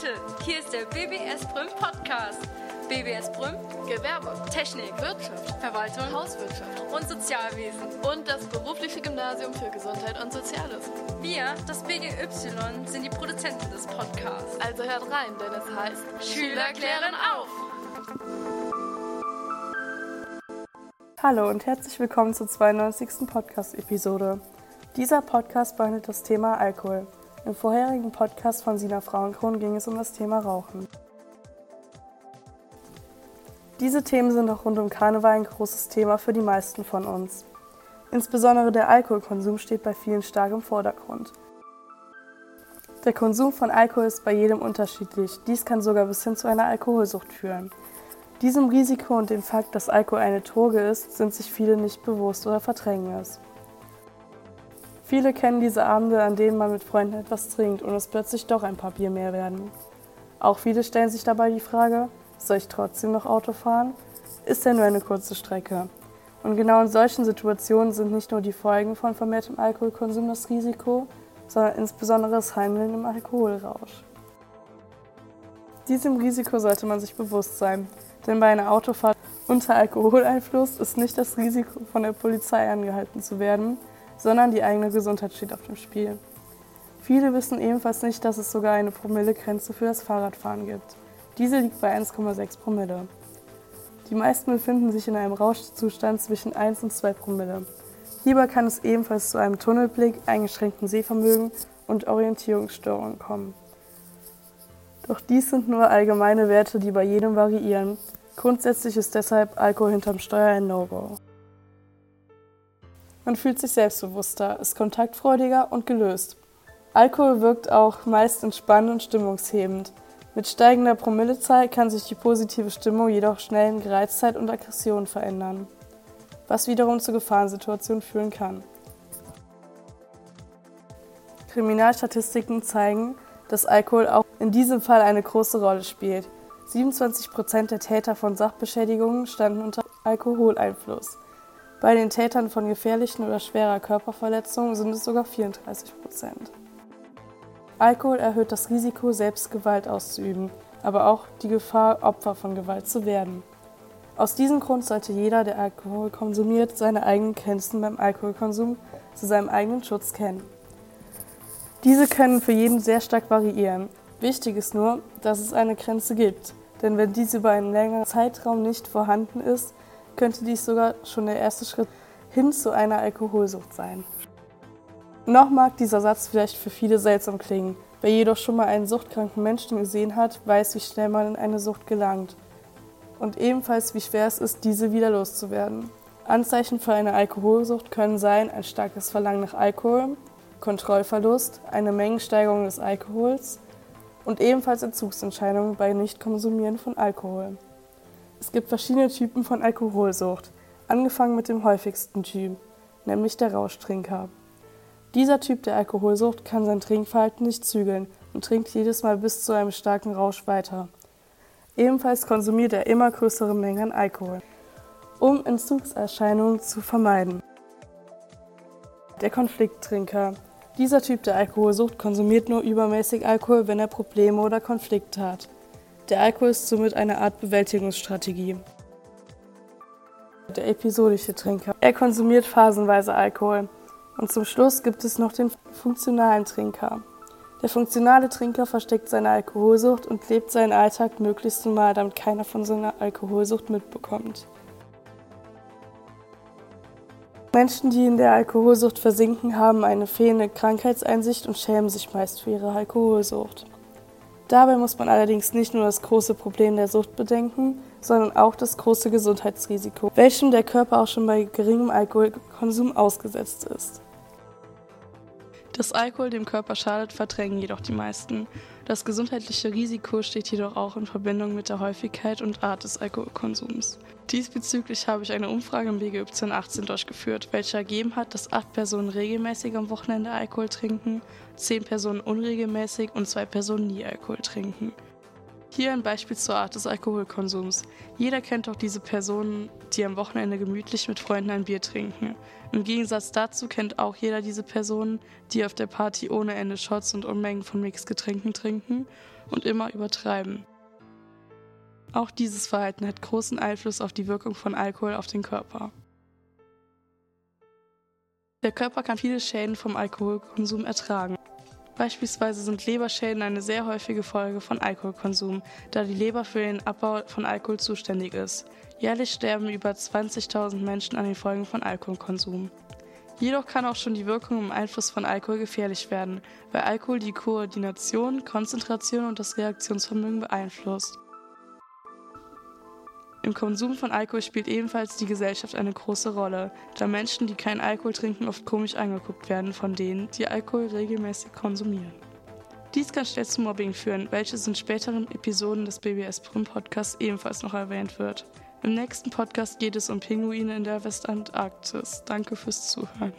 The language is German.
Leute, hier ist der BBS Brüm Podcast. BBS Brüm, Gewerbe, Technik, Wirtschaft, Verwaltung Hauswirtschaft und Sozialwesen. und das berufliche Gymnasium für Gesundheit und Soziales. Wir, das BGY, sind die Produzenten des Podcasts. Also hört rein, denn es heißt Schüler klären auf! Hallo und herzlich willkommen zur 92. Podcast-Episode. Dieser Podcast behandelt das Thema Alkohol. Im vorherigen Podcast von Sina Frauenkron ging es um das Thema Rauchen. Diese Themen sind auch rund um Karneval ein großes Thema für die meisten von uns. Insbesondere der Alkoholkonsum steht bei vielen stark im Vordergrund. Der Konsum von Alkohol ist bei jedem unterschiedlich. Dies kann sogar bis hin zu einer Alkoholsucht führen. Diesem Risiko und dem Fakt, dass Alkohol eine Droge ist, sind sich viele nicht bewusst oder verdrängen es. Viele kennen diese Abende, an denen man mit Freunden etwas trinkt und es plötzlich doch ein paar Bier mehr werden. Auch viele stellen sich dabei die Frage, soll ich trotzdem noch Auto fahren? Ist ja nur eine kurze Strecke. Und genau in solchen Situationen sind nicht nur die Folgen von vermehrtem Alkoholkonsum das Risiko, sondern insbesondere das Handeln im Alkoholrausch. Diesem Risiko sollte man sich bewusst sein, denn bei einer Autofahrt unter Alkoholeinfluss ist nicht das Risiko, von der Polizei angehalten zu werden, sondern die eigene Gesundheit steht auf dem Spiel. Viele wissen ebenfalls nicht, dass es sogar eine Promillegrenze für das Fahrradfahren gibt. Diese liegt bei 1,6 Promille. Die meisten befinden sich in einem Rauschzustand zwischen 1 und 2 Promille. Hierbei kann es ebenfalls zu einem Tunnelblick, eingeschränktem Sehvermögen und Orientierungsstörungen kommen. Doch dies sind nur allgemeine Werte, die bei jedem variieren. Grundsätzlich ist deshalb Alkohol hinterm Steuer ein No-Go. Man fühlt sich selbstbewusster, ist kontaktfreudiger und gelöst. Alkohol wirkt auch meist entspannend und stimmungshebend. Mit steigender Promillezahl kann sich die positive Stimmung jedoch schnell in Gereiztheit und Aggression verändern, was wiederum zu Gefahrensituationen führen kann. Kriminalstatistiken zeigen, dass Alkohol auch in diesem Fall eine große Rolle spielt. 27 Prozent der Täter von Sachbeschädigungen standen unter Alkoholeinfluss. Bei den Tätern von gefährlichen oder schwerer Körperverletzungen sind es sogar 34 Prozent. Alkohol erhöht das Risiko, selbst Gewalt auszuüben, aber auch die Gefahr, Opfer von Gewalt zu werden. Aus diesem Grund sollte jeder, der Alkohol konsumiert, seine eigenen Grenzen beim Alkoholkonsum zu seinem eigenen Schutz kennen. Diese können für jeden sehr stark variieren. Wichtig ist nur, dass es eine Grenze gibt, denn wenn diese über einen längeren Zeitraum nicht vorhanden ist, könnte dies sogar schon der erste Schritt hin zu einer Alkoholsucht sein. Noch mag dieser Satz vielleicht für viele seltsam klingen. Wer jedoch schon mal einen suchtkranken Menschen gesehen hat, weiß, wie schnell man in eine Sucht gelangt. Und ebenfalls, wie schwer es ist, diese wieder loszuwerden. Anzeichen für eine Alkoholsucht können sein ein starkes Verlangen nach Alkohol, Kontrollverlust, eine Mengensteigerung des Alkohols und ebenfalls Entzugsentscheidungen bei Nichtkonsumieren von Alkohol. Es gibt verschiedene Typen von Alkoholsucht, angefangen mit dem häufigsten Typ, nämlich der Rauschtrinker. Dieser Typ der Alkoholsucht kann sein Trinkverhalten nicht zügeln und trinkt jedes Mal bis zu einem starken Rausch weiter. Ebenfalls konsumiert er immer größere Mengen an Alkohol, um Entzugserscheinungen zu vermeiden. Der Konflikttrinker. Dieser Typ der Alkoholsucht konsumiert nur übermäßig Alkohol, wenn er Probleme oder Konflikte hat. Der Alkohol ist somit eine Art Bewältigungsstrategie. Der episodische Trinker. Er konsumiert phasenweise Alkohol. Und zum Schluss gibt es noch den funktionalen Trinker. Der funktionale Trinker versteckt seine Alkoholsucht und lebt seinen Alltag möglichst normal, damit keiner von seiner Alkoholsucht mitbekommt. Menschen, die in der Alkoholsucht versinken, haben eine fehlende Krankheitseinsicht und schämen sich meist für ihre Alkoholsucht. Dabei muss man allerdings nicht nur das große Problem der Sucht bedenken, sondern auch das große Gesundheitsrisiko, welchem der Körper auch schon bei geringem Alkoholkonsum ausgesetzt ist. Dass Alkohol dem Körper schadet, verdrängen jedoch die meisten. Das gesundheitliche Risiko steht jedoch auch in Verbindung mit der Häufigkeit und Art des Alkoholkonsums. Diesbezüglich habe ich eine Umfrage im BGY 18 durchgeführt, welche ergeben hat, dass acht Personen regelmäßig am Wochenende Alkohol trinken, zehn Personen unregelmäßig und zwei Personen nie Alkohol trinken. Hier ein Beispiel zur Art des Alkoholkonsums. Jeder kennt doch diese Personen, die am Wochenende gemütlich mit Freunden ein Bier trinken. Im Gegensatz dazu kennt auch jeder diese Personen, die auf der Party ohne Ende Shots und Unmengen von Mixgetränken trinken und immer übertreiben. Auch dieses Verhalten hat großen Einfluss auf die Wirkung von Alkohol auf den Körper. Der Körper kann viele Schäden vom Alkoholkonsum ertragen. Beispielsweise sind Leberschäden eine sehr häufige Folge von Alkoholkonsum, da die Leber für den Abbau von Alkohol zuständig ist. Jährlich sterben über 20.000 Menschen an den Folgen von Alkoholkonsum. Jedoch kann auch schon die Wirkung im Einfluss von Alkohol gefährlich werden, weil Alkohol die Koordination, Konzentration und das Reaktionsvermögen beeinflusst. Im Konsum von Alkohol spielt ebenfalls die Gesellschaft eine große Rolle, da Menschen, die keinen Alkohol trinken, oft komisch angeguckt werden von denen, die Alkohol regelmäßig konsumieren. Dies kann schnell zu Mobbing führen, welches in späteren Episoden des BBS Brüm Podcasts ebenfalls noch erwähnt wird. Im nächsten Podcast geht es um Pinguine in der Westantarktis. Danke fürs Zuhören.